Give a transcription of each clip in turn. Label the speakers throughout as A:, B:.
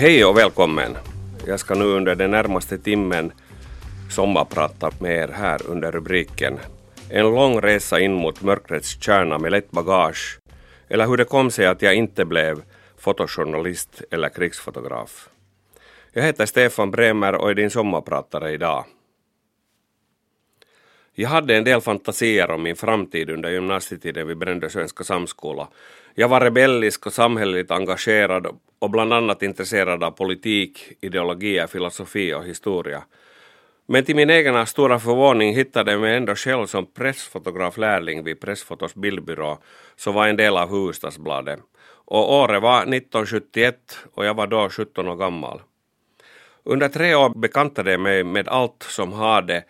A: Hej och välkommen. Jag ska nu under den närmaste timmen sommarprata med er här under rubriken En lång resa in mot mörkrets kärna med lätt bagage eller hur det kom sig att jag inte blev fotojournalist eller krigsfotograf. Jag heter Stefan Bremer och är din sommarpratare idag. Jag hade en del fantasier om min framtid under gymnasietiden vid Brändö svenska samskola. Jag var rebellisk och samhälleligt engagerad och bland annat intresserad av politik, ideologier, filosofi och historia. Men till min egen stora förvåning hittade jag mig ändå själv som pressfotograflärling vid Pressfotos bildbyrå, som var en del av Huvudstadsbladet. Och året var 1971 och jag var då 17 år gammal. Under tre år bekantade jag mig med allt som hade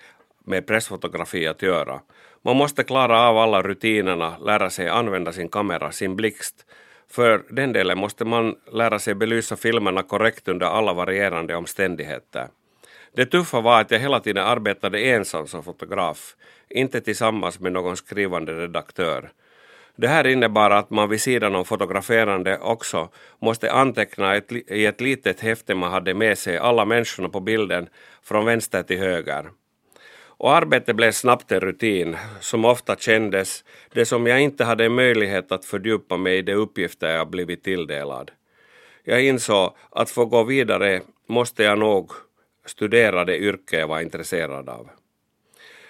A: med pressfotografi att göra. Man måste klara av alla rutinerna, lära sig använda sin kamera, sin blixt. För den delen måste man lära sig belysa filmerna korrekt under alla varierande omständigheter. Det tuffa var att jag hela tiden arbetade ensam som fotograf, inte tillsammans med någon skrivande redaktör. Det här innebar att man vid sidan om fotograferande också måste anteckna ett, i ett litet häfte man hade med sig alla människorna på bilden från vänster till höger. Och arbetet blev snabbt en rutin som ofta kändes det som jag inte hade möjlighet att fördjupa mig i de uppgifter jag blivit tilldelad. Jag insåg att för att gå vidare måste jag nog studera det yrke jag var intresserad av.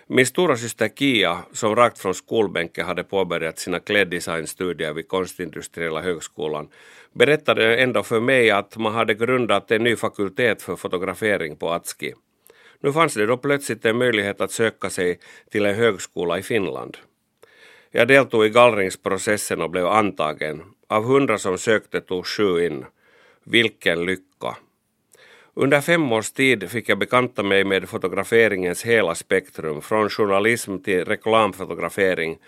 A: Min stora syster Kia, som rakt från skolbänken hade påbörjat sina kläddesignstudier vid Konstindustriella högskolan, berättade ändå för mig att man hade grundat en ny fakultet för fotografering på Atski. Nu fanns det då plötsligt en möjlighet att söka sig till en högskola i Finland. Jag deltog i gallringsprocessen och blev antagen. Av hundra som sökte tog sju in. Vilken lycka! Under fem års tid fick jag bekanta mig med fotograferingens hela spektrum, från journalism till reklamfotografering,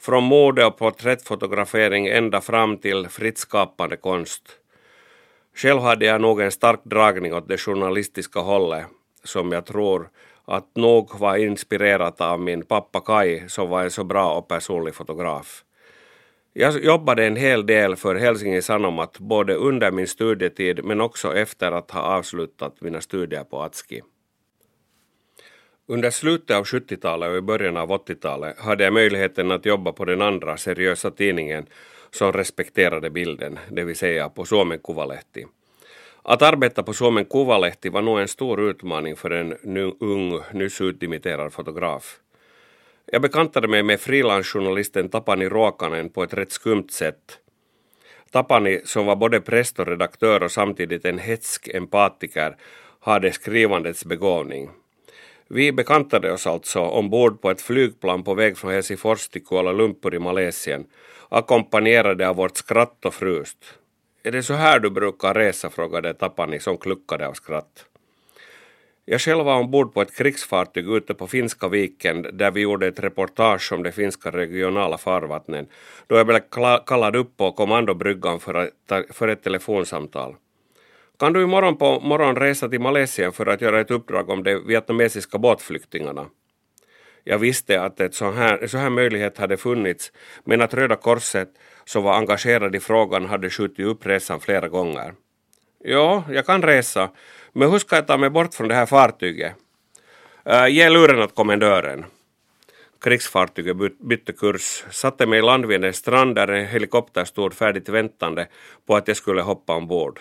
A: från mode och porträttfotografering ända fram till fritt skapande konst. Själv hade jag nog en stark dragning åt det journalistiska hållet, som jag tror att nog var inspirerat av min pappa Kai som var en så bra och personlig fotograf. Jag jobbade en hel del för Helsingin Sanomat både under min studietid men också efter att ha avslutat mina studier på Atski. Under slutet av 70-talet och i början av 80-talet hade jag möjligheten att jobba på den andra seriösa tidningen som respekterade bilden, det vill säga på Suomen Kuvalehti. Att arbeta på Suomen Kuvalehti var nog en stor utmaning för en nu ung, nyss utdimitterad fotograf. Jag bekantade mig med frilansjournalisten Tapani Ruokanen på ett rätt skumt sätt. Tapani, som var både präst och redaktör och samtidigt en hetsk empatiker, hade skrivandets begåvning. Vi bekantade oss alltså ombord på ett flygplan på väg från Helsingfors till Kuala Lumpur i Malesien, ackompanjerade av vårt skratt och frust. Är det så här du brukar resa? frågade Tapani som kluckade av skratt. Jag själv var ombord på ett krigsfartyg ute på Finska viken där vi gjorde ett reportage om de finska regionala farvattnen då jag blev kallad upp på kommandobryggan för, att, för ett telefonsamtal. Kan du imorgon på morgon resa till Malaysia för att göra ett uppdrag om de vietnamesiska båtflyktingarna? Jag visste att ett så här, så här möjlighet hade funnits men att Röda Korset som var engagerad i frågan hade skjutit upp resan flera gånger. Ja, jag kan resa, men hur ska jag ta mig bort från det här fartyget? Äh, ge luren åt kommendören. Krigsfartyget bytte kurs, satte mig i land vid en strand där en helikopter stod färdigt väntande på att jag skulle hoppa ombord.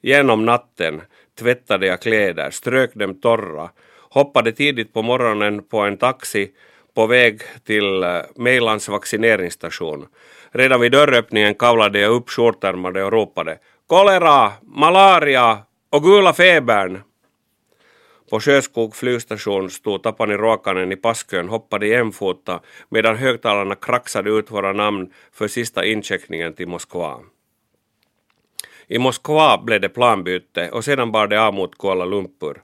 A: Genom natten tvättade jag kläder, strök dem torra, hoppade tidigt på morgonen på en taxi på väg till eh, Mejlans Mejlands vaccineringsstation. Redan vid dörröppningen kavlade jag upp skjortärmade och ropade kolera, malaria och gula febern. På Sjöskog flygstation stod Tapani Ruokanen i passkön hoppade jämfota medan högtalarna kraxade ut våra namn för sista incheckningen till Moskva. I Moskva blev det planbyte och sedan bar det av mot Kuala Lumpur.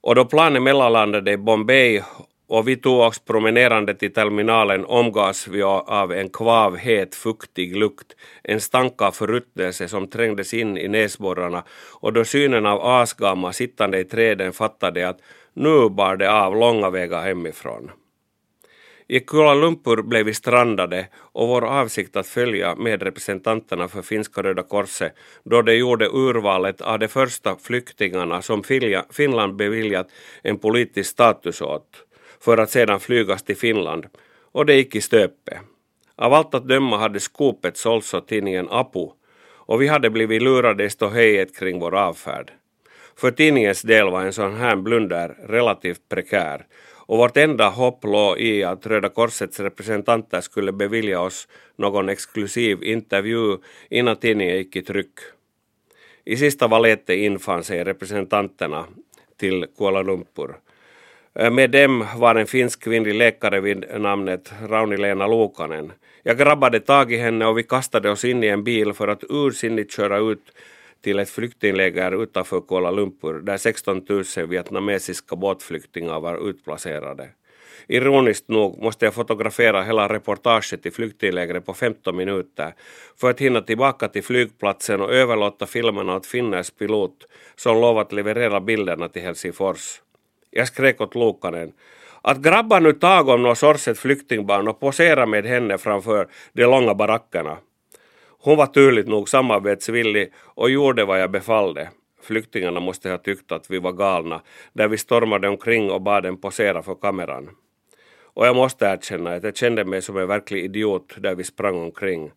A: Och då planen mellanlandade i Bombay och vi tog oss promenerande till terminalen omgavs vi av en kvav het fuktig lukt, en stank av förruttnelse som trängdes in i näsborrarna och då synen av asgamma sittande i träden fattade att nu bar det av långa vägar hemifrån. I Kuala Lumpur blev vi strandade och vår avsikt att följa med representanterna för finska Röda Korset då de gjorde urvalet av de första flyktingarna som Finland beviljat en politisk status åt för att sedan flygas till Finland och det gick i stöpe. Av allt att döma hade skopet sålts åt tidningen Apu och vi hade blivit lurade i ståhejet kring vår avfärd. För tidningens del var en sån här blunder relativt prekär och vårt enda hopp låg i att Röda Korsets representanter skulle bevilja oss någon exklusiv intervju innan tidningen gick i tryck. I sista valet infann sig representanterna till Kuala Lumpur. Eh, med dem var en finsk kvinnlig läkare vid namnet Rauni-Lena Lukanen. Jag grabbade tag i henne och vi kastade oss in i en bil för att ursinnigt köra ut till ett flyktingläger utanför Kuala Lumpur där 16 000 vietnamesiska båtflyktingar var utplacerade. Ironiskt nog måste jag fotografera hela reportaget i flyktinglägret på 15 minuter för att hinna tillbaka till flygplatsen och överlåta filmerna åt Finners pilot som lovat leverera bilderna till Helsingfors. Jag skrek åt Lukanen att grabba nu tag om något sorts flyktingbarn och posera med henne framför de långa barackerna. Hon var tydligt nog samarbetsvillig och gjorde vad jag befallde. Flyktingarna måste ha tyckt att vi var galna där vi stormade omkring och bad dem posera för kameran. Och jag måste erkänna att jag kände mig som en verklig idiot där vi sprang omkring.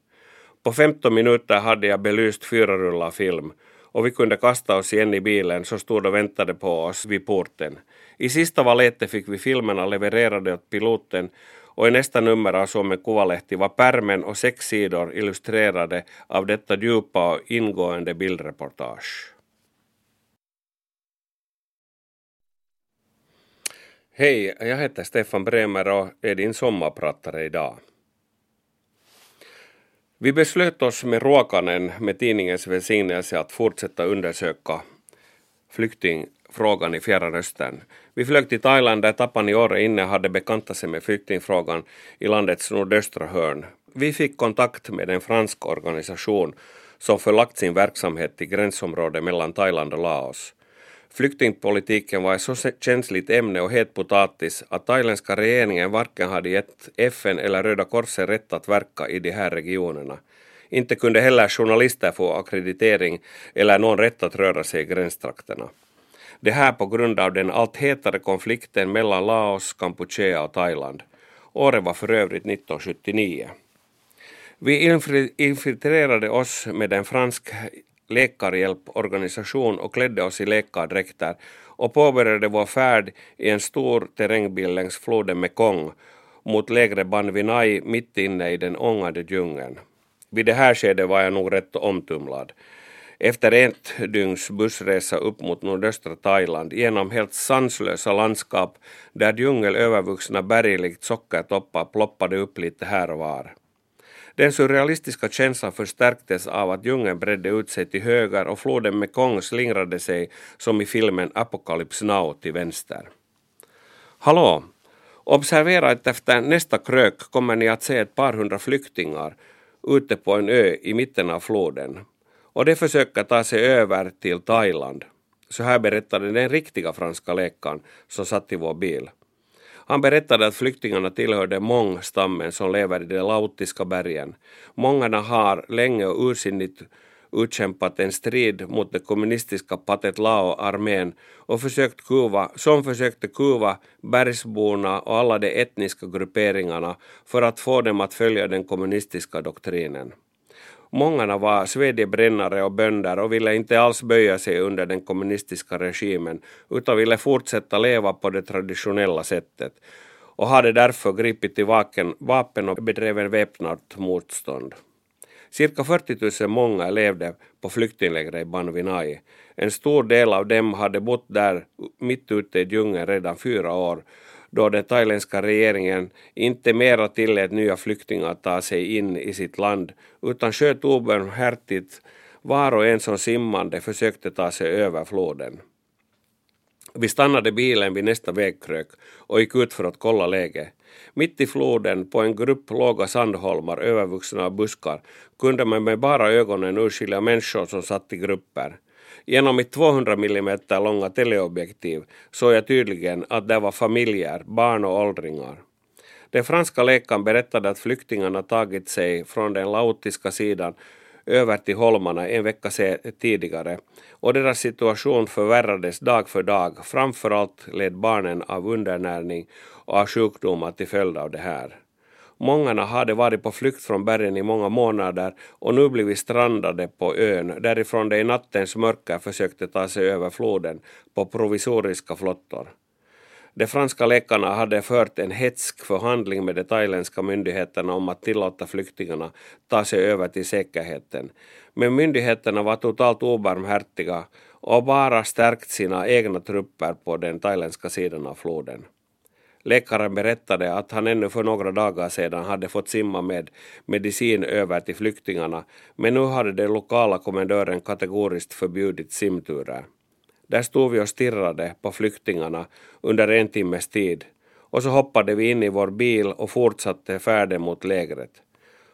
A: På 15 minuter hade jag belyst fyra rullar film och vi kunde kasta oss igen i bilen som stod och väntade på oss vid porten. I sista valet fick vi filmerna levererade åt piloten och i nästa nummer av Suomen Kuvalehti var pärmen och sex sidor illustrerade av detta djupa och ingående bildreportage. Hej, jag heter Stefan Bremer och är din sommarpratare idag. Vi beslöt oss med Ruokanen med tidningens välsignelse att fortsätta undersöka flyktingfrågan i Fjärran Östern. Vi flög till Thailand där Tapani inne hade bekantat sig med flyktingfrågan i landets nordöstra hörn. Vi fick kontakt med en fransk organisation som förlagt sin verksamhet till gränsområdet mellan Thailand och Laos. Flyktingpolitiken var ett så känsligt ämne och het potatis att thailändska regeringen varken hade gett FN eller Röda Korset rätt att verka i de här regionerna. Inte kunde heller journalister få akkreditering eller någon rätt att röra sig i gränstrakterna. Det här på grund av den allt hetare konflikten mellan Laos, Kampuchea och Thailand. Året var för övrigt 1979. Vi infiltrerade oss med en fransk läkarhjälporganisation och klädde oss i läkardräkter och påbörjade vår färd i en stor terrängbil längs floden Mekong mot lägre Banvinai mitt inne i den ångade djungeln. Vid det här skedet var jag nog rätt omtumlad. Efter ett dygns bussresa upp mot nordöstra Thailand genom helt sanslösa landskap där djungelövervuxna berg likt sockertoppar ploppade upp lite här och var. Den surrealistiska känslan förstärktes av att djungeln bredde ut sig till höger och floden Mekong slingrade sig som i filmen Apocalypse Now till vänster. Hallå! Observera att efter nästa krök kommer ni att se ett par hundra flyktingar ute på en ö i mitten av floden och de försöker ta sig över till Thailand. Så här berättade den riktiga franska läkaren som satt i vår bil. Han berättade att flyktingarna tillhörde Mong-stammen som lever i de lautiska bergen. Mångarna har länge och ursinnigt utkämpat en strid mot den kommunistiska Pathet Lao-armén och försökt kuva, som försökte kuva bergsborna och alla de etniska grupperingarna för att få dem att följa den kommunistiska doktrinen. Många var svedjebrännare och bönder och ville inte alls böja sig under den kommunistiska regimen utan ville fortsätta leva på det traditionella sättet och hade därför gripit till vapen och bedrev en väpnat motstånd. Cirka 40 000 många levde på flyktinglägret i Banvinai. En stor del av dem hade bott där mitt ute i djungeln redan fyra år då den thailändska regeringen inte mera tillät nya flyktingar att ta sig in i sitt land utan sköt obarmhärtigt var och en som simmande försökte ta sig över floden. Vi stannade bilen vid nästa vägkrök och gick ut för att kolla läget. Mitt i floden, på en grupp låga sandholmar övervuxna av buskar, kunde man med bara ögonen urskilja människor som satt i grupper. Genom mitt 200 mm långa teleobjektiv såg jag tydligen att det var familjer, barn och åldringar. Den franska läkaren berättade att flyktingarna tagit sig från den laotiska sidan över till holmarna en vecka tidigare och deras situation förvärrades dag för dag. Framförallt led barnen av undernäring och av sjukdomar till följd av det här. Många hade varit på flykt från bergen i många månader och nu blivit strandade på ön därifrån de i nattens mörker försökte ta sig över floden på provisoriska flottor. De franska läkarna hade fört en hetsk förhandling med de thailändska myndigheterna om att tillåta flyktingarna ta sig över till säkerheten. Men myndigheterna var totalt obarmhärtiga och bara stärkt sina egna trupper på den thailändska sidan av floden. Läkaren berättade att han ännu för några dagar sedan hade fått simma med medicin över till flyktingarna, men nu hade den lokala kommendören kategoriskt förbjudit simturer. Där stod vi och stirrade på flyktingarna under en timmes tid och så hoppade vi in i vår bil och fortsatte färden mot lägret.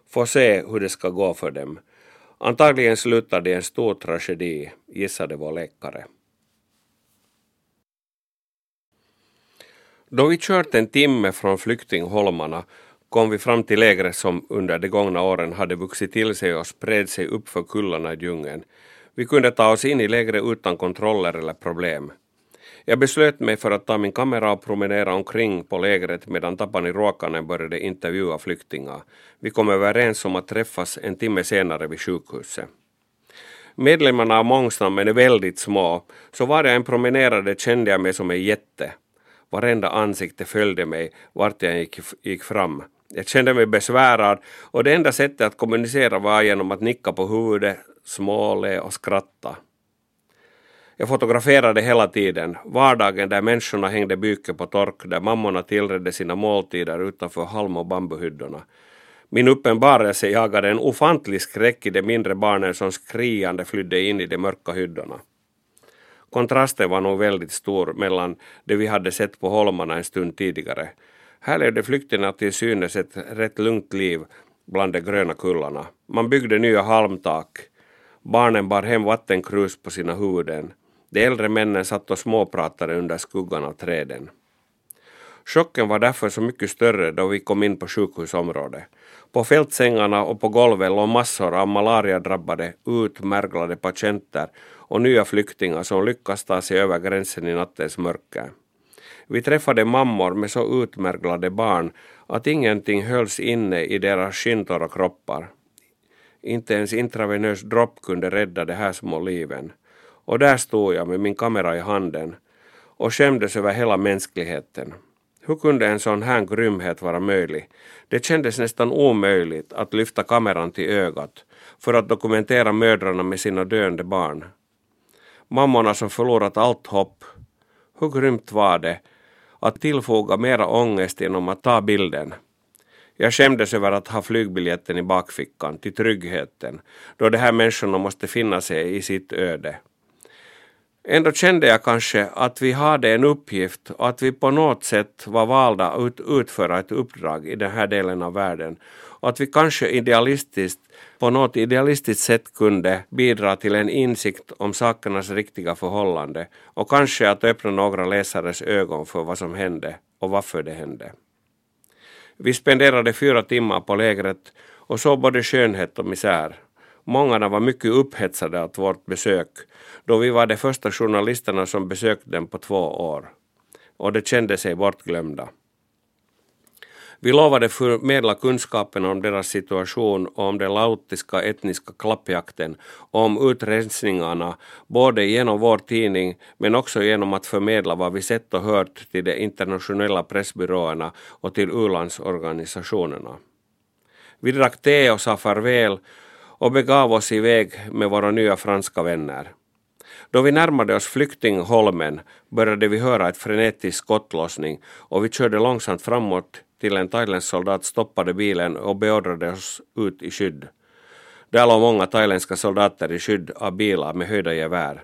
A: Få se hur det ska gå för dem. Antagligen slutar det i en stor tragedi, gissade vår läkare. Då vi kört en timme från flyktingholmarna kom vi fram till lägret som under de gångna åren hade vuxit till sig och spred sig upp för kullarna i djungeln. Vi kunde ta oss in i lägret utan kontroller eller problem. Jag beslöt mig för att ta min kamera och promenera omkring på lägret medan Tapani Ruokanen började intervjua flyktingar. Vi kom överens om att träffas en timme senare vid sjukhuset. Medlemmarna av mångstammen är väldigt små, så var jag en promenerade kände jag mig som en jätte. Varenda ansikte följde mig vart jag gick, gick fram. Jag kände mig besvärad och det enda sättet att kommunicera var genom att nicka på huvudet, småle och skratta. Jag fotograferade hela tiden, vardagen där människorna hängde byke på tork, där mammorna tillredde sina måltider utanför halm och bambuhyddorna. Min uppenbarelse jagade en ofantlig skräck i de mindre barnen som skriande flydde in i de mörka hyddorna. Kontrasten var nog väldigt stor mellan det vi hade sett på holmarna en stund tidigare. Här levde flyktingarna till synes ett rätt lugnt liv bland de gröna kullarna. Man byggde nya halmtak. Barnen bar hem vattenkrus på sina huvuden. De äldre männen satt och småpratade under skuggan av träden. Chocken var därför så mycket större då vi kom in på sjukhusområdet. På fältsängarna och på golvet låg massor av malariadrabbade, utmärglade patienter och nya flyktingar som lyckas ta sig över gränsen i nattens mörker. Vi träffade mammor med så utmärglade barn att ingenting hölls inne i deras skinntorra kroppar. Inte ens intravenös dropp kunde rädda de här små liven. Och där stod jag med min kamera i handen och skämdes över hela mänskligheten. Hur kunde en sån här grymhet vara möjlig? Det kändes nästan omöjligt att lyfta kameran till ögat för att dokumentera mödrarna med sina döende barn. Mammorna som förlorat allt hopp. Hur grymt var det att tillfoga mera ångest genom att ta bilden? Jag skämdes över att ha flygbiljetten i bakfickan till tryggheten då de här människorna måste finna sig i sitt öde. Ändå kände jag kanske att vi hade en uppgift och att vi på något sätt var valda att utföra ett uppdrag i den här delen av världen och att vi kanske idealistiskt på något idealistiskt sätt kunde bidra till en insikt om sakernas riktiga förhållande och kanske att öppna några läsares ögon för vad som hände och varför det hände. Vi spenderade fyra timmar på lägret och såg både skönhet och misär. Många var mycket upphetsade av vårt besök då vi var de första journalisterna som besökte dem på två år. Och de kände sig bortglömda. Vi lovade förmedla kunskapen om deras situation och om den lautiska etniska klappjakten och om utrensningarna både genom vår tidning men också genom att förmedla vad vi sett och hört till de internationella pressbyråerna och till u-landsorganisationerna. Vi drack te och sa farväl och begav oss iväg med våra nya franska vänner. Då vi närmade oss flyktingholmen började vi höra ett frenetisk skottlossning och vi körde långsamt framåt till en thailändsk soldat stoppade bilen och beordrade oss ut i skydd. Där låg många thailändska soldater i skydd av bilar med höjda gevär.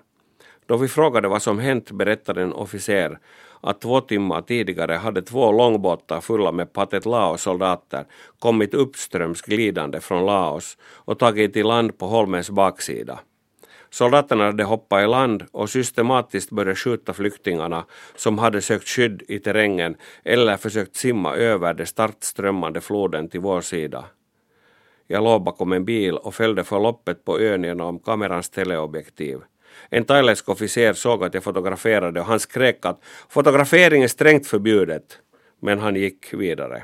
A: Då vi frågade vad som hänt berättade en officer att två timmar tidigare hade två långbåtar fulla med Pathet Lao-soldater kommit uppströms glidande från Laos och tagit i land på holmens baksida. Soldaterna hade hoppat i land och systematiskt börjat skjuta flyktingarna som hade sökt skydd i terrängen eller försökt simma över den startströmmande floden till vår sida. Jag låg bakom en bil och följde förloppet på ön genom kamerans teleobjektiv. En thailändsk officer såg att jag fotograferade och han skrek att fotografering är strängt förbjudet. Men han gick vidare.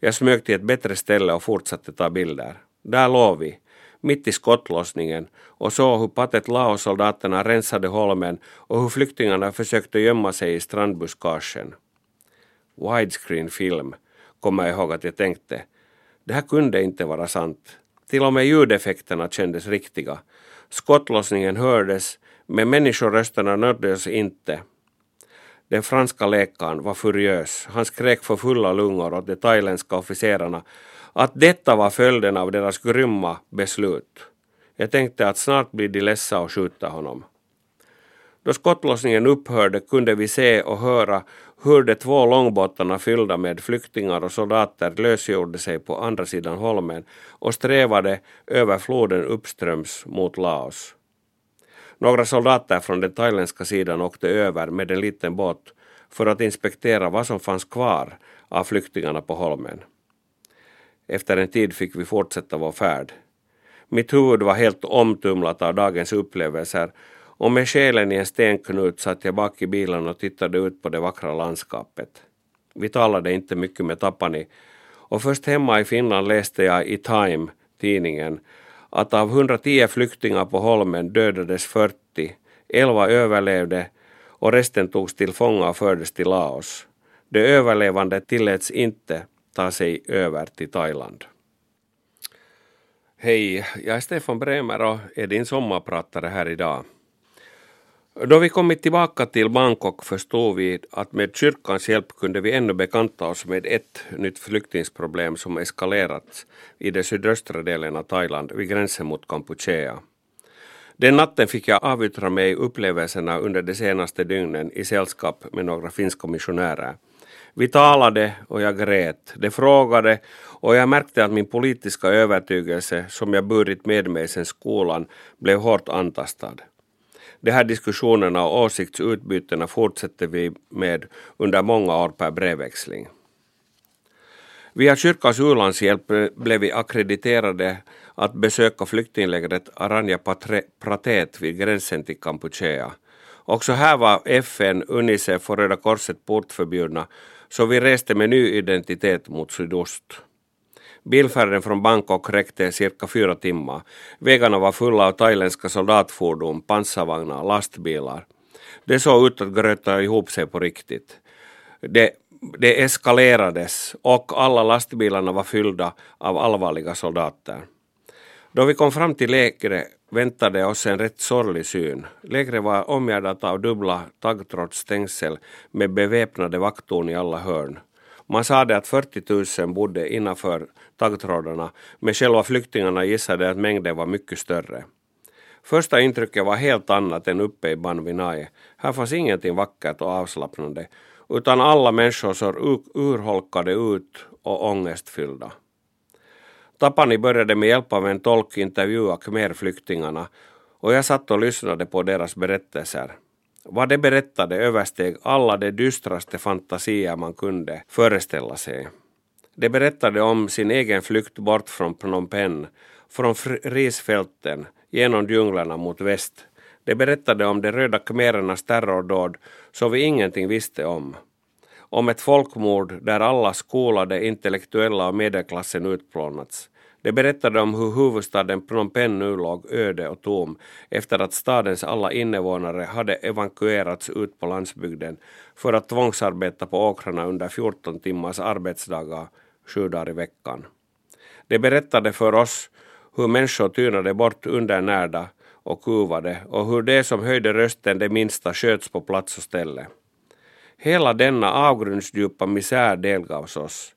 A: Jag smög till ett bättre ställe och fortsatte ta bilder. Där låg vi, mitt i skottlossningen och såg hur Patet Lao-soldaterna rensade holmen och hur flyktingarna försökte gömma sig i strandbuskagen. Widescreen film, kommer jag ihåg att jag tänkte. Det här kunde inte vara sant. Till och med ljudeffekterna kändes riktiga. Skottlossningen hördes, men människorösterna nåddes inte. Den franska läkaren var furiös. Han skrek för fulla lungor åt de thailändska officerarna att detta var följden av deras grymma beslut. Jag tänkte att snart blir de ledsa och skjuta honom. Då skottlossningen upphörde kunde vi se och höra hur de två långbåtarna fyllda med flyktingar och soldater lösgjorde sig på andra sidan holmen och strävade över floden uppströms mot Laos. Några soldater från den thailändska sidan åkte över med en liten båt för att inspektera vad som fanns kvar av flyktingarna på holmen. Efter en tid fick vi fortsätta vår färd. Mitt huvud var helt omtumlat av dagens upplevelser och med själen i en stenknut satt jag bak i bilen och tittade ut på det vackra landskapet. Vi talade inte mycket med Tapani och först hemma i Finland läste jag i Time, tidningen, att av 110 flyktingar på Holmen dödades 40, 11 överlevde och resten togs till fånga och fördes till Laos. De överlevande tilläts inte ta sig över till Thailand. Hej, jag är Stefan Bremer och är din sommarpratare här idag. Då vi kommit tillbaka till Bangkok förstod vi att med kyrkans hjälp kunde vi ännu bekanta oss med ett nytt flyktingsproblem som eskalerat i den sydöstra delen av Thailand vid gränsen mot Kampuchea. Den natten fick jag avyttra mig upplevelserna under de senaste dygnen i sällskap med några finska missionärer. Vi talade och jag grät. De frågade och jag märkte att min politiska övertygelse som jag burit med mig sedan skolan blev hårt antastad. De här diskussionerna och åsiktsutbytena fortsätter vi med under många år per brevväxling. Via kyrkans u-landshjälp blev vi akkrediterade att besöka flyktinglägret Aranya Pratet vid gränsen till Kampuchea. Också här var FN, Unicef och Röda Korset portförbjudna så vi reste med ny identitet mot sydost. Bilfärden från Bangkok räckte cirka fyra timmar. Vägarna var fulla av thailändska soldatfordon, pansarvagnar, lastbilar. Det såg ut att gröta ihop sig på riktigt. Det, det eskalerades och alla lastbilarna var fyllda av allvarliga soldater. Då vi kom fram till lägret väntade oss en rätt sorglig syn. Lägret var omgärdat av dubbla taggtrådsstängsel med beväpnade vakttorn i alla hörn. Man sade att 40 000 bodde innanför taggtrådarna, men själva flyktingarna gissade att mängden var mycket större. Första intrycket var helt annat än uppe i Banvinai. Här fanns ingenting vackert och avslappnande, utan alla människor såg urholkade ut och ångestfyllda. Tapani började med hjälp av en tolk intervjua khmerflyktingarna och jag satt och lyssnade på deras berättelser. Vad de berättade översteg alla de dystraste fantasier man kunde föreställa sig. De berättade om sin egen flykt bort från Phnom Penh, från risfälten, genom djunglerna mot väst. De berättade om de röda khmerernas terrordåd som vi ingenting visste om. Om ett folkmord där alla skolade, intellektuella och medelklassen utplånats. De berättade om hur huvudstaden Phnom Penh nu låg öde och tom efter att stadens alla invånare hade evakuerats ut på landsbygden för att tvångsarbeta på åkrarna under 14 timmars arbetsdagar sju dagar i veckan. De berättade för oss hur människor tynade bort undernärda och kuvade och hur de som höjde rösten det minsta sköts på plats och ställe. Hela denna avgrundsdjupa misär delgavs oss.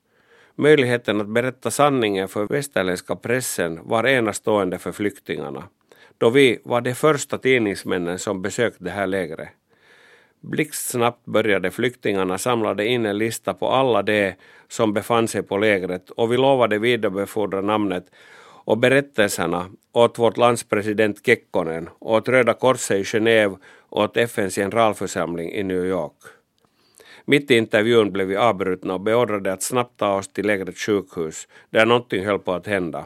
A: Möjligheten att berätta sanningen för västerländska pressen var enastående för flyktingarna, då vi var de första tidningsmännen som besökte det här lägret. Blixtsnabbt började flyktingarna samla in en lista på alla de som befann sig på lägret och vi lovade vidarebefordra namnet och berättelserna åt vårt lands president Kekkonen, åt Röda Korset i Genève och åt FNs generalförsamling i New York. Mitt i intervjun blev vi avbrutna och beordrade att snabbt ta oss till lägret sjukhus, där någonting höll på att hända.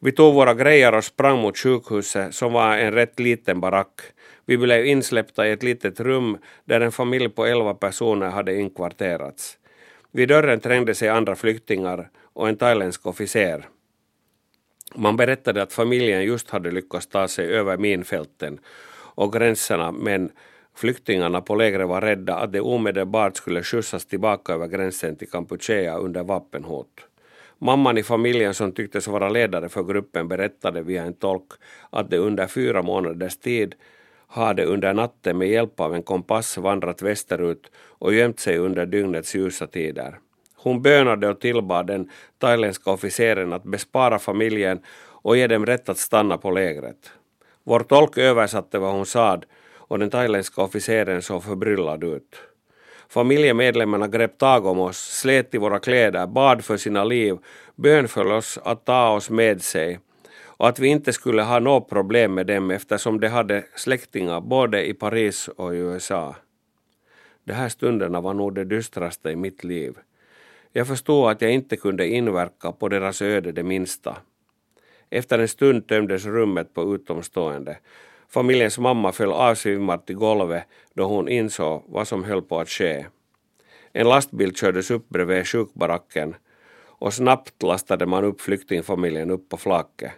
A: Vi tog våra grejer och sprang mot sjukhuset som var en rätt liten barack. Vi blev insläppta i ett litet rum där en familj på elva personer hade inkvarterats. Vid dörren trängde sig andra flyktingar och en thailändsk officer. Man berättade att familjen just hade lyckats ta sig över minfälten och gränserna men flyktingarna på lägret var rädda att de omedelbart skulle skjutsas tillbaka över gränsen till Kampuchea under vapenhot. Mamman i familjen som tycktes vara ledare för gruppen berättade via en tolk att de under fyra månaders tid hade under natten med hjälp av en kompass vandrat västerut och gömt sig under dygnets ljusa tider. Hon bönade och tillbad den thailändska officeren att bespara familjen och ge dem rätt att stanna på lägret. Vår tolk översatte vad hon sade och den thailändska officeren såg förbryllad ut. Familjemedlemmarna grep tag om oss, slet i våra kläder, bad för sina liv, bönföll oss att ta oss med sig och att vi inte skulle ha något problem med dem eftersom de hade släktingar både i Paris och i USA. De här stunderna var nog det dystraste i mitt liv. Jag förstod att jag inte kunde inverka på deras öde det minsta. Efter en stund tömdes rummet på utomstående. Familjens mamma föll avsvimmad till golvet då hon insåg vad som höll på att ske. En lastbil kördes upp bredvid sjukbaracken och snabbt lastade man upp flyktingfamiljen upp på flaket.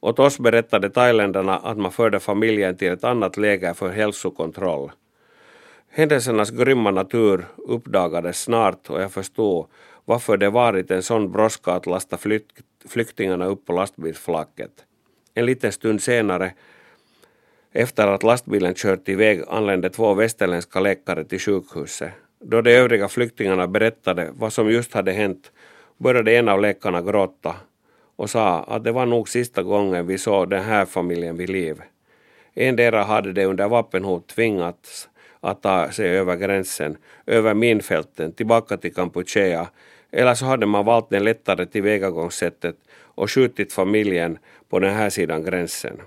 A: Åt oss berättade thailändarna att man förde familjen till ett annat läger för hälsokontroll. Händelsernas grymma natur uppdagades snart och jag förstod varför det varit en sån brådska att lasta flykt, flyktingarna upp på lastbilsflaket. En liten stund senare, efter att lastbilen kört iväg, anlände två västerländska läkare till sjukhuset. Då de övriga flyktingarna berättade vad som just hade hänt började en av läkarna gråta och sa att det var nog sista gången vi såg den här familjen vid liv. Endera hade de under vapenhot tvingats att ta sig över gränsen, över minfälten, tillbaka till Kampuchea, eller så hade man valt det lättare tillvägagångssättet och skjutit familjen på den här sidan gränsen.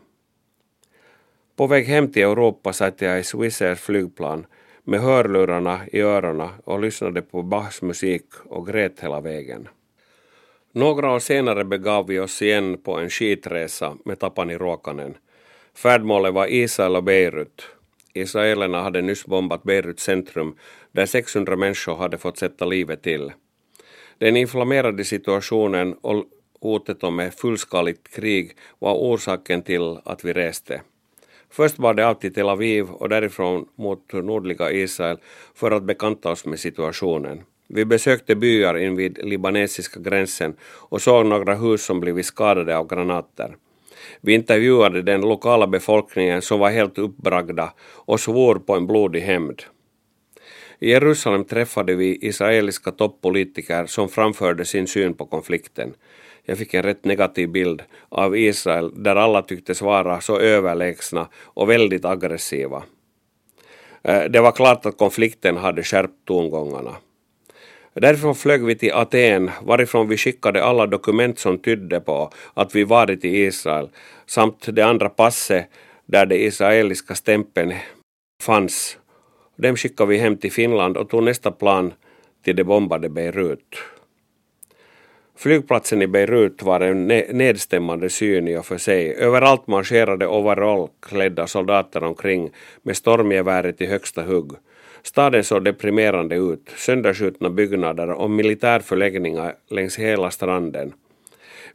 A: På väg hem till Europa satt jag i Swissairs flygplan med hörlurarna i öronen och lyssnade på Bachs musik och grät hela vägen. Några år senare begav vi oss igen på en skitresa med Tapani Ruokanen. Färdmålet var Israel och Beirut. Israelerna hade nyss bombat Beiruts centrum där 600 människor hade fått sätta livet till. Den inflammerade situationen och hotet om ett fullskaligt krig var orsaken till att vi reste. Först var det av till Tel Aviv och därifrån mot nordliga Israel för att bekanta oss med situationen. Vi besökte byar invid libanesiska gränsen och såg några hus som blivit skadade av granater. Vi intervjuade den lokala befolkningen som var helt uppbragda och svor på en blodig hämnd. I Jerusalem träffade vi israeliska toppolitiker som framförde sin syn på konflikten. Jag fick en rätt negativ bild av Israel där alla tycktes vara så överlägsna och väldigt aggressiva. Eh, det var klart att konflikten hade skärpt tongångarna. Därifrån flög vi till Aten varifrån vi skickade alla dokument som tydde på att vi varit i Israel samt det andra passet där det israeliska stämpeln fanns. Dem skickade vi hem till Finland och tog nästa plan till det bombade Beirut. Flygplatsen i Beirut var en nedstämmande syn i och för sig. Överallt marscherade overallklädda soldater omkring med stormgeväret i högsta hugg. Staden såg deprimerande ut, sönderskjutna byggnader och militärförläggningar längs hela stranden.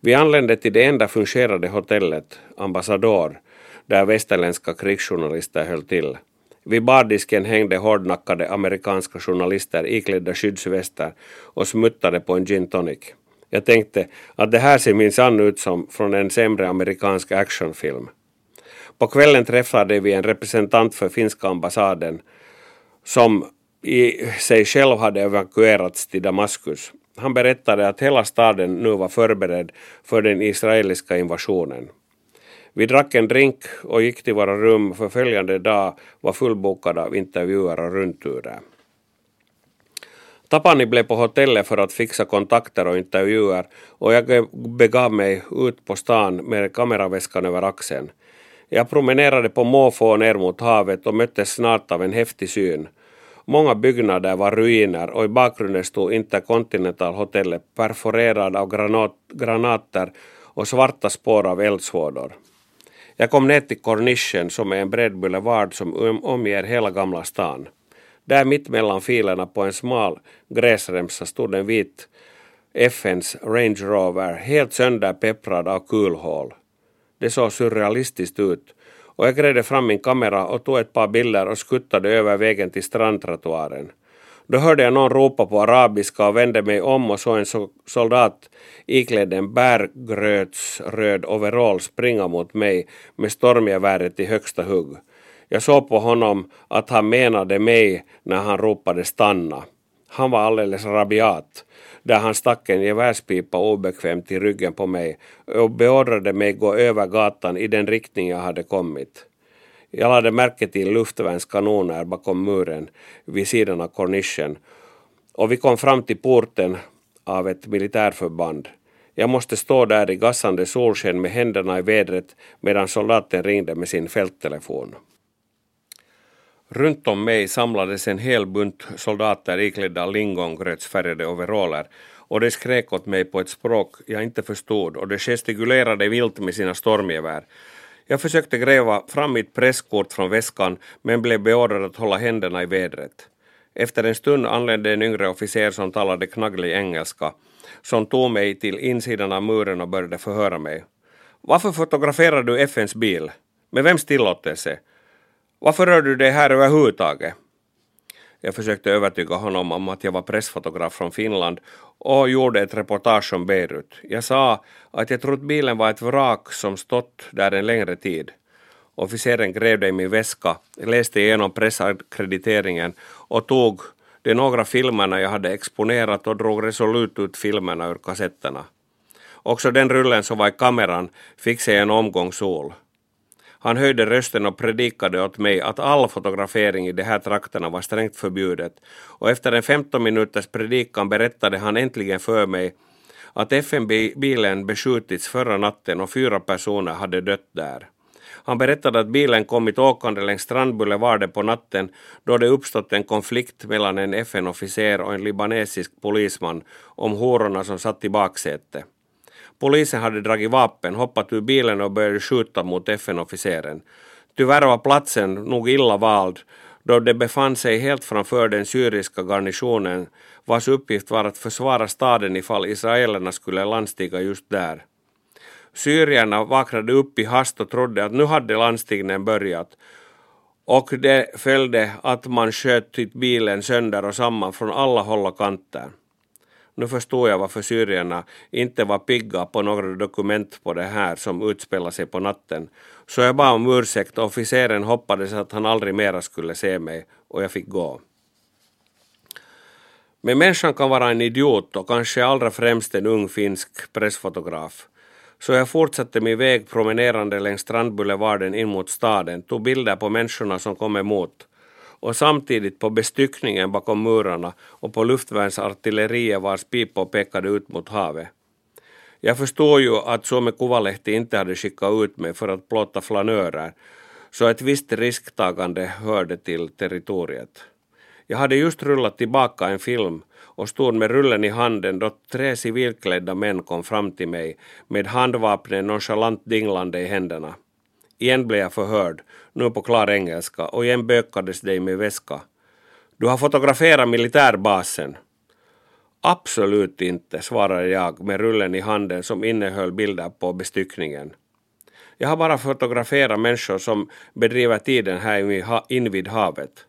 A: Vi anlände till det enda fungerande hotellet, Ambassador, där västerländska krigsjournalister höll till. Vid bardisken hängde hårdnackade amerikanska journalister iklädda skyddsvästar och smuttade på en gin tonic. Jag tänkte att det här ser minsann ut som från en sämre amerikansk actionfilm. På kvällen träffade vi en representant för finska ambassaden som i sig själv hade evakuerats till Damaskus. Han berättade att hela staden nu var förberedd för den israeliska invasionen. Vi drack en drink och gick till våra rum för följande dag var fullbokade av intervjuer och rundturer. Tapani blev på hotellet för att fixa kontakter och intervjuer och jag begav mig ut på stan med kameraväskan över axeln. Jag promenerade på måfå ner mot havet och möttes snart av en häftig syn. Många byggnader var ruiner och i bakgrunden stod Intercontinental hotellet perforerad av granat, granater och svarta spår av eldsvådor. Jag kom ner till Cornichen som är en bred boulevard som omger hela Gamla stan. Där mitt mellan filerna på en smal gräsremsa stod en vit FNs Range Rover helt sönderpepprad av kulhål. Det såg surrealistiskt ut och jag grävde fram min kamera och tog ett par bilder och skuttade över vägen till strandtrottoaren. Då hörde jag någon ropa på arabiska och vände mig om och såg en soldat iklädd en bärgrötsröd overall springa mot mig med stormgeväret i högsta hugg. Jag såg på honom att han menade mig när han ropade stanna. Han var alldeles rabiat, där han stack en gevärspipa obekvämt i ryggen på mig och beordrade mig gå över gatan i den riktning jag hade kommit. Jag lade märke till luftvärnskanoner bakom muren vid sidan av kornischen och vi kom fram till porten av ett militärförband. Jag måste stå där i gassande solsken med händerna i vädret medan soldaten ringde med sin fälttelefon. Runt om mig samlades en hel bunt soldater iklädda lingongrötsfärgade overaller och de skrek åt mig på ett språk jag inte förstod och de gestikulerade vilt med sina stormgevär. Jag försökte gräva fram mitt presskort från väskan men blev beordrad att hålla händerna i vädret. Efter en stund anlände en yngre officer som talade knagglig engelska, som tog mig till insidan av muren och började förhöra mig. Varför fotograferar du FNs bil? Med vems tillåtelse? Varför rör du dig här överhuvudtaget? Jag försökte övertyga honom om att jag var pressfotograf från Finland och gjorde ett reportage om Beirut. Jag sa att jag trodde bilen var ett vrak som stått där en längre tid. Officeren grävde i min väska, läste igenom pressakkrediteringen och tog de några filmerna jag hade exponerat och drog resolut ut filmerna ur kassetterna. Också den rullen som var i kameran fick sig en omgång sol. Han höjde rösten och predikade åt mig att all fotografering i de här trakterna var strängt förbjudet och efter en 15 minuters predikan berättade han äntligen för mig att FN-bilen beskjutits förra natten och fyra personer hade dött där. Han berättade att bilen kommit åkande längs Strandboulevarden på natten då det uppstått en konflikt mellan en FN-officer och en libanesisk polisman om hororna som satt i baksätet. Polisen hade dragit vapen, hoppat ur bilen och började skjuta mot FN-officeren. Tyvärr var platsen nog illa vald då det befann sig helt framför den syriska garnisonen vars uppgift var att försvara staden ifall israelerna skulle landstiga just där. Syrierna vaknade upp i hast och trodde att nu hade landstigningen börjat och det följde att man sköt typ bilen sönder och samman från alla håll och kanter. Nu förstår jag varför syrierna inte var pigga på några dokument på det här som utspelade sig på natten. Så jag bad om ursäkt och officeren hoppades att han aldrig mera skulle se mig och jag fick gå. Men människan kan vara en idiot och kanske allra främst en ung finsk pressfotograf. Så jag fortsatte min väg promenerande längs Strandboulevarden in mot staden, tog bilder på människorna som kom emot och samtidigt på bestyckningen bakom murarna och på luftvärnsartilleriet vars pipor pekade ut mot havet. Jag förstår ju att Suomen Kuvalehti inte hade skickat ut mig för att plåta flanörer, så ett visst risktagande hörde till territoriet. Jag hade just rullat tillbaka en film och stod med rullen i handen då tre civilklädda män kom fram till mig med handvapnen nonchalant dinglande i händerna. Igen blev jag förhörd, nu på klar engelska, och igen bökades det i min väska. Du har fotograferat militärbasen. Absolut inte, svarade jag med rullen i handen som innehöll bilder på bestyckningen. Jag har bara fotograferat människor som bedriver tiden här invid havet.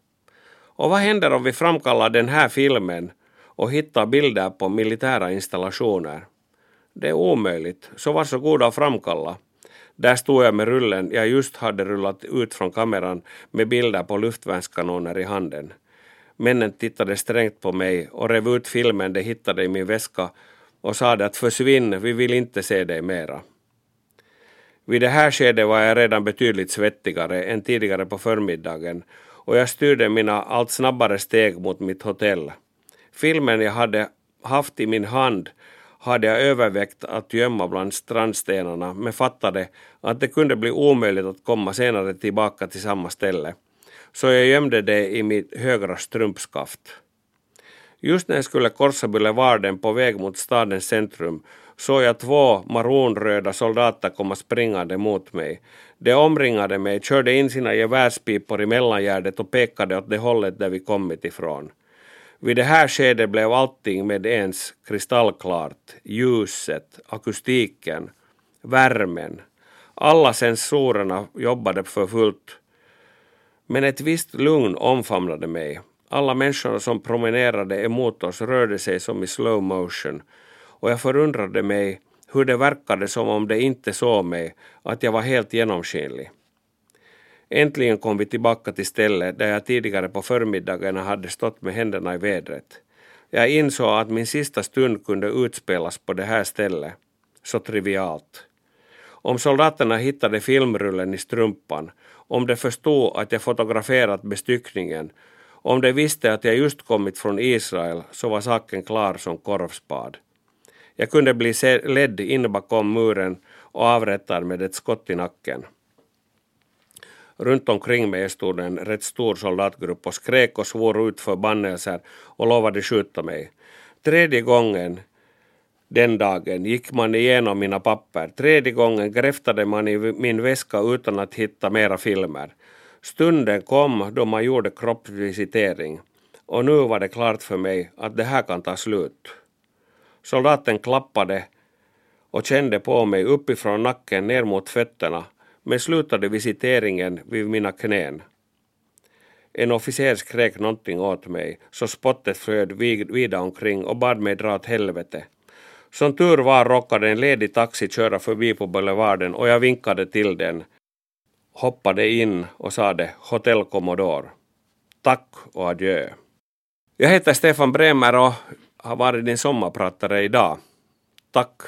A: Och vad händer om vi framkallar den här filmen och hittar bilder på militära installationer? Det är omöjligt, så varsågoda och framkalla. Där stod jag med rullen jag just hade rullat ut från kameran med bilder på luftvärnskanoner i handen. Männen tittade strängt på mig och rev ut filmen de hittade i min väska och sade att försvinn, vi vill inte se dig mera. Vid det här skedet var jag redan betydligt svettigare än tidigare på förmiddagen och jag styrde mina allt snabbare steg mot mitt hotell. Filmen jag hade haft i min hand hade jag övervägt att gömma bland strandstenarna men fattade att det kunde bli omöjligt att komma senare tillbaka till samma ställe. Så jag gömde det i mitt högra strumpskaft. Just när jag skulle korsa Boulevarden på väg mot stadens centrum såg jag två maronröda soldater komma springande mot mig. De omringade mig, körde in sina gevärspipor i mellangärdet och pekade åt det hållet där vi kommit ifrån. Vid det här skedet blev allting med ens kristallklart. Ljuset, akustiken, värmen. Alla sensorerna jobbade för fullt. Men ett visst lugn omfamnade mig. Alla människorna som promenerade emot oss rörde sig som i slow motion och jag förundrade mig hur det verkade som om de inte såg mig, att jag var helt genomskinlig. Äntligen kom vi tillbaka till stället där jag tidigare på förmiddagarna hade stått med händerna i vädret. Jag insåg att min sista stund kunde utspelas på det här stället. Så trivialt. Om soldaterna hittade filmrullen i strumpan, om de förstod att jag fotograferat bestyckningen, om de visste att jag just kommit från Israel så var saken klar som korvspad. Jag kunde bli ledd in bakom muren och avrättad med ett skott i nacken. Runt omkring mig stod en rätt stor soldatgrupp och skrek och svor ut förbannelser och lovade skjuta mig. Tredje gången den dagen gick man igenom mina papper. Tredje gången gräftade man i min väska utan att hitta mera filmer. Stunden kom då man gjorde kroppsvisitering och nu var det klart för mig att det här kan ta slut. Soldaten klappade och kände på mig uppifrån nacken ner mot fötterna men slutade visiteringen vid mina knän. En officer skrek någonting åt mig, så spottet flöd vida omkring och bad mig dra åt helvete. Som tur var råkade en ledig taxi köra förbi på boulevarden och jag vinkade till den, hoppade in och sade Hotel Commodore. Tack och adjö. Jag heter Stefan Bremer och har varit din sommarpratare idag. Tack